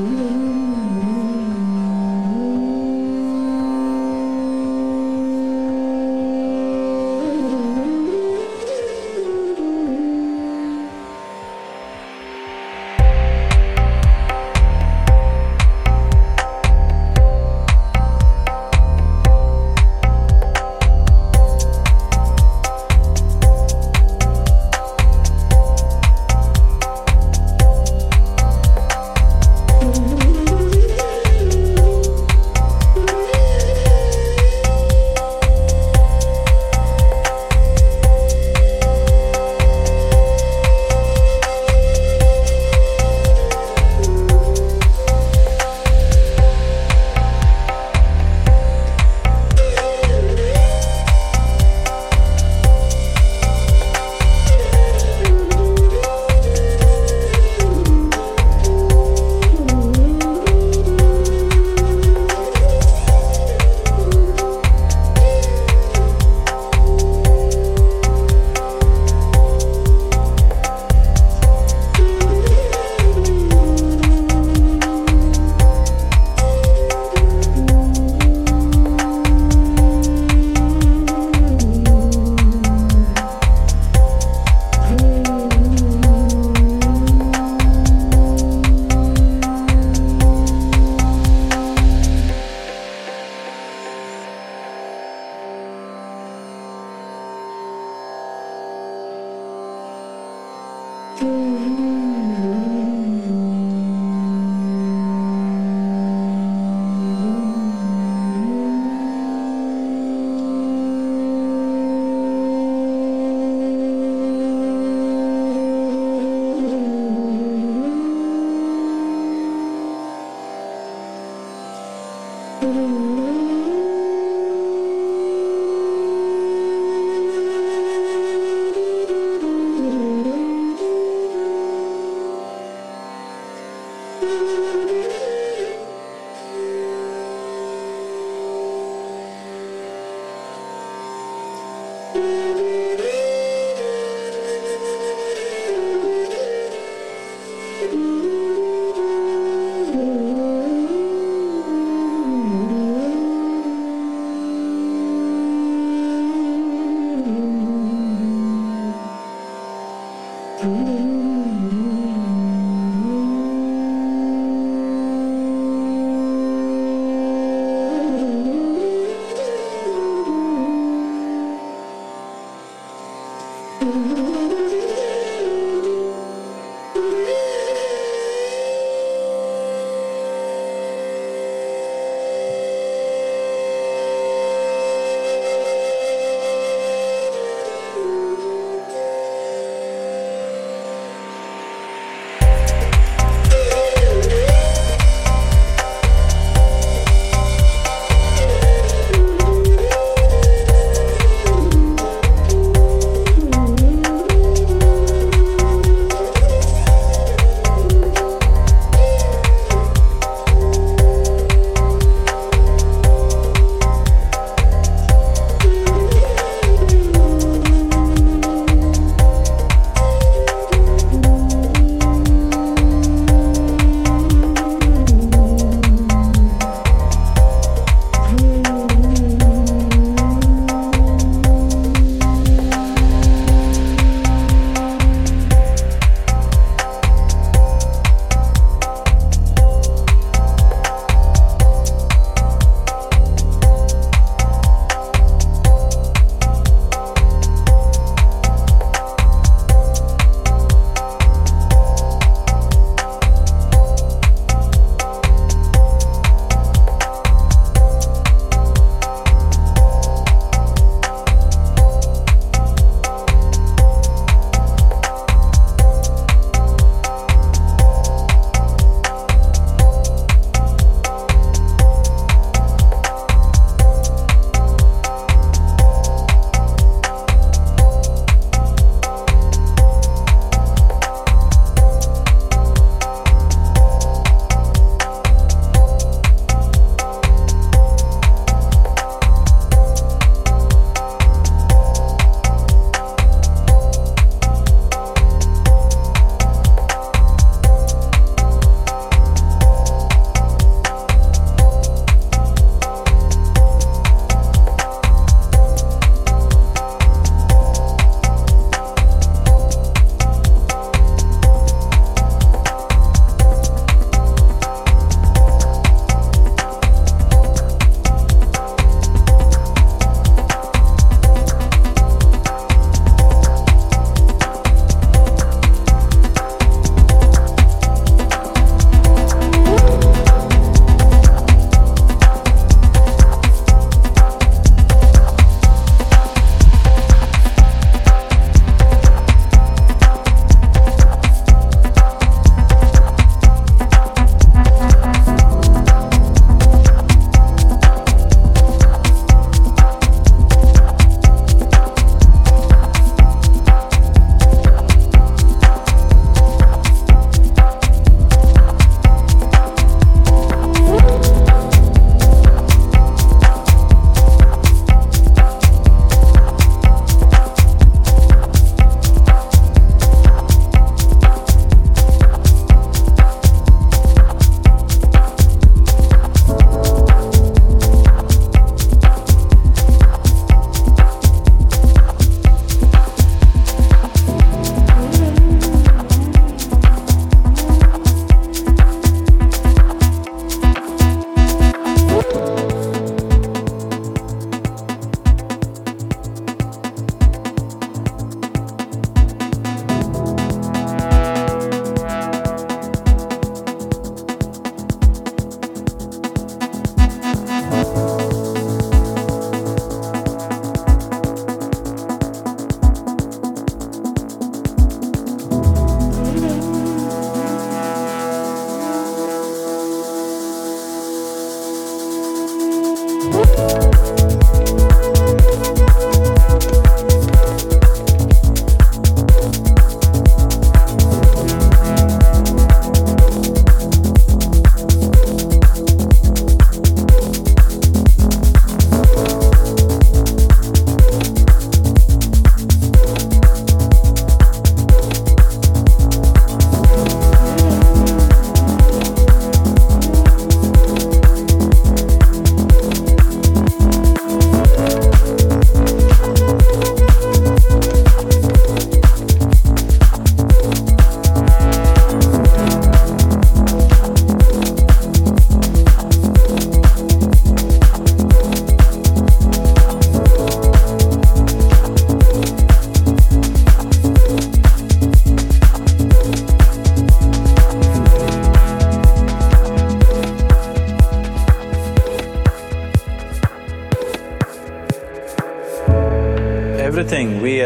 oh Música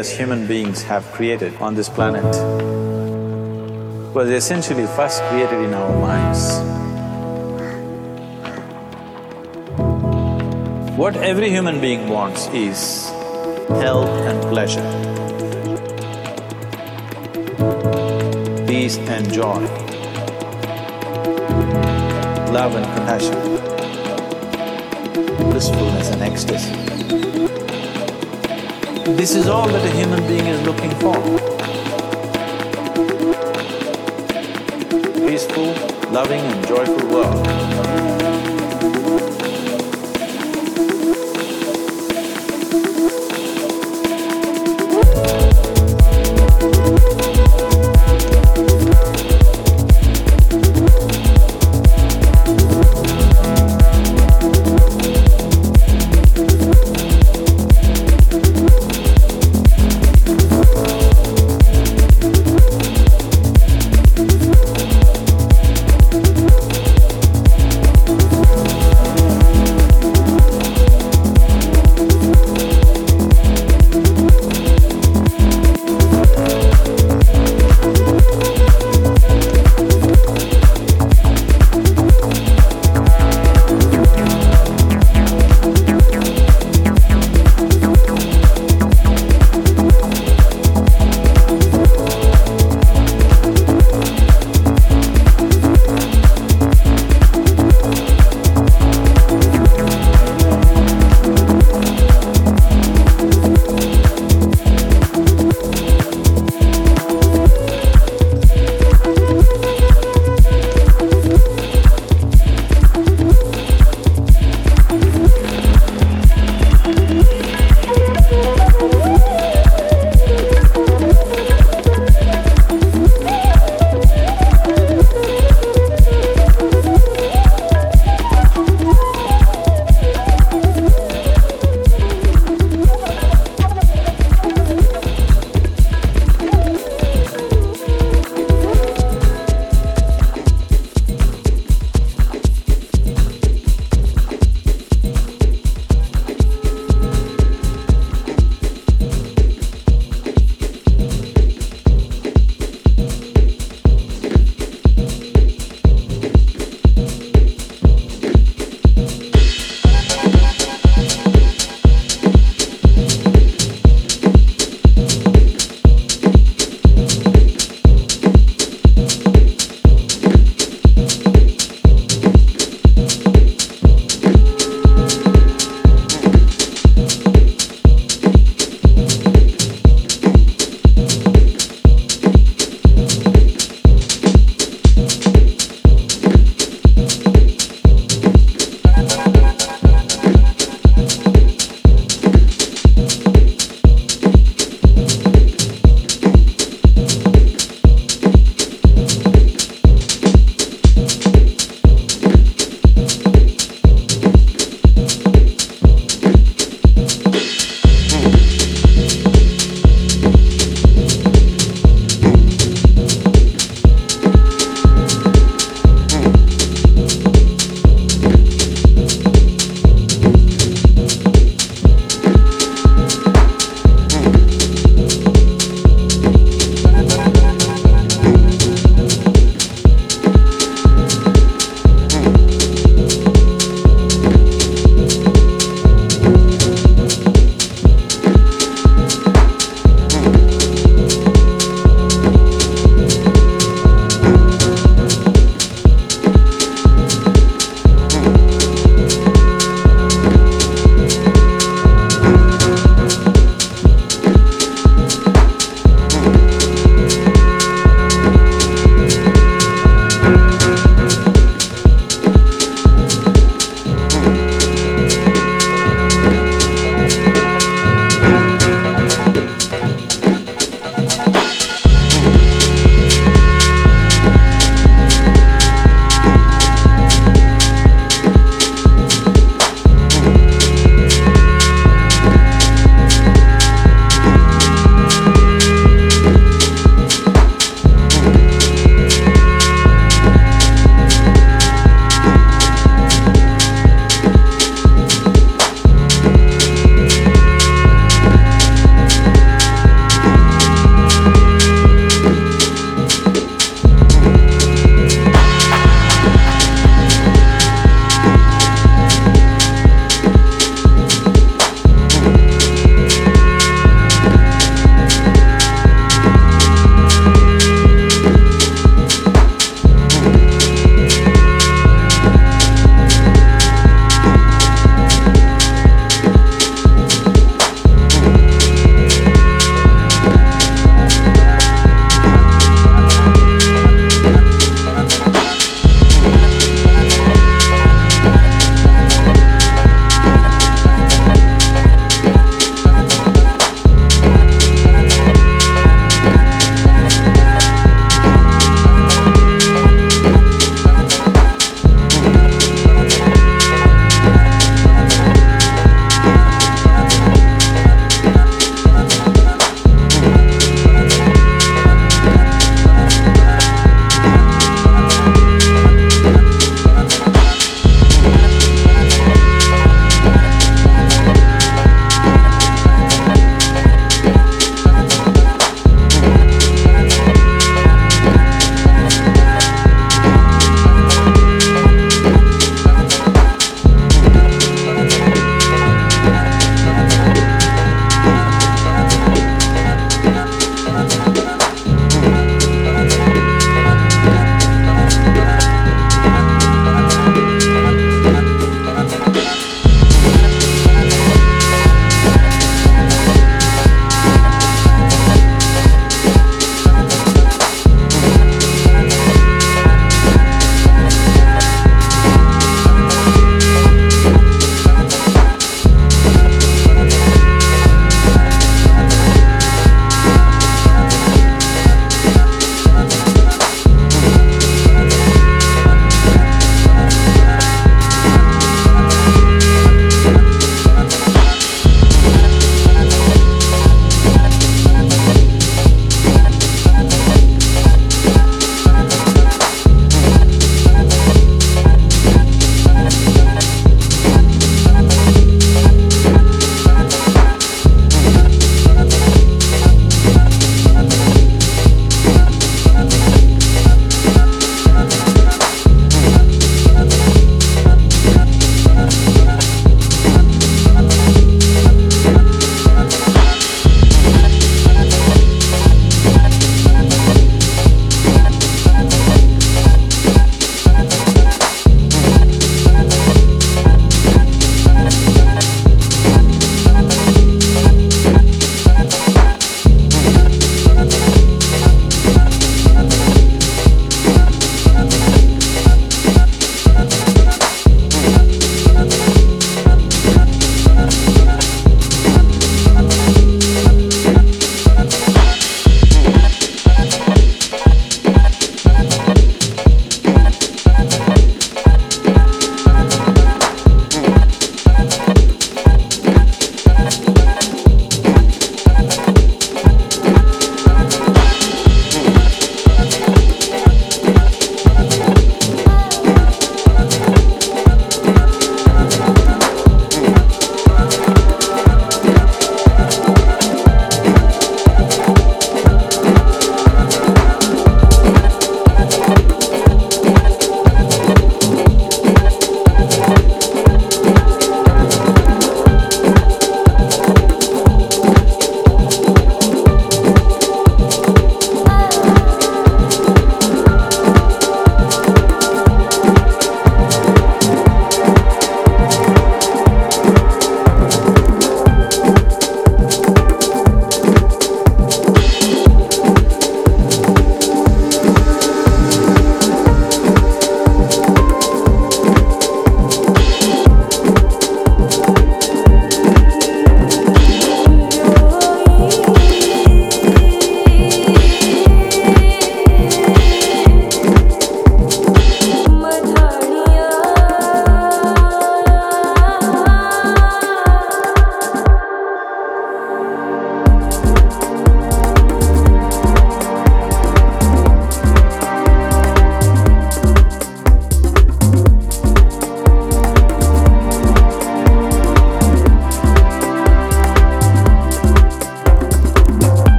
as human beings have created on this planet was essentially first created in our minds. What every human being wants is health and pleasure, peace and joy, love and compassion, blissfulness and ecstasy. This is all that a human being is looking for. Peaceful, loving and joyful world.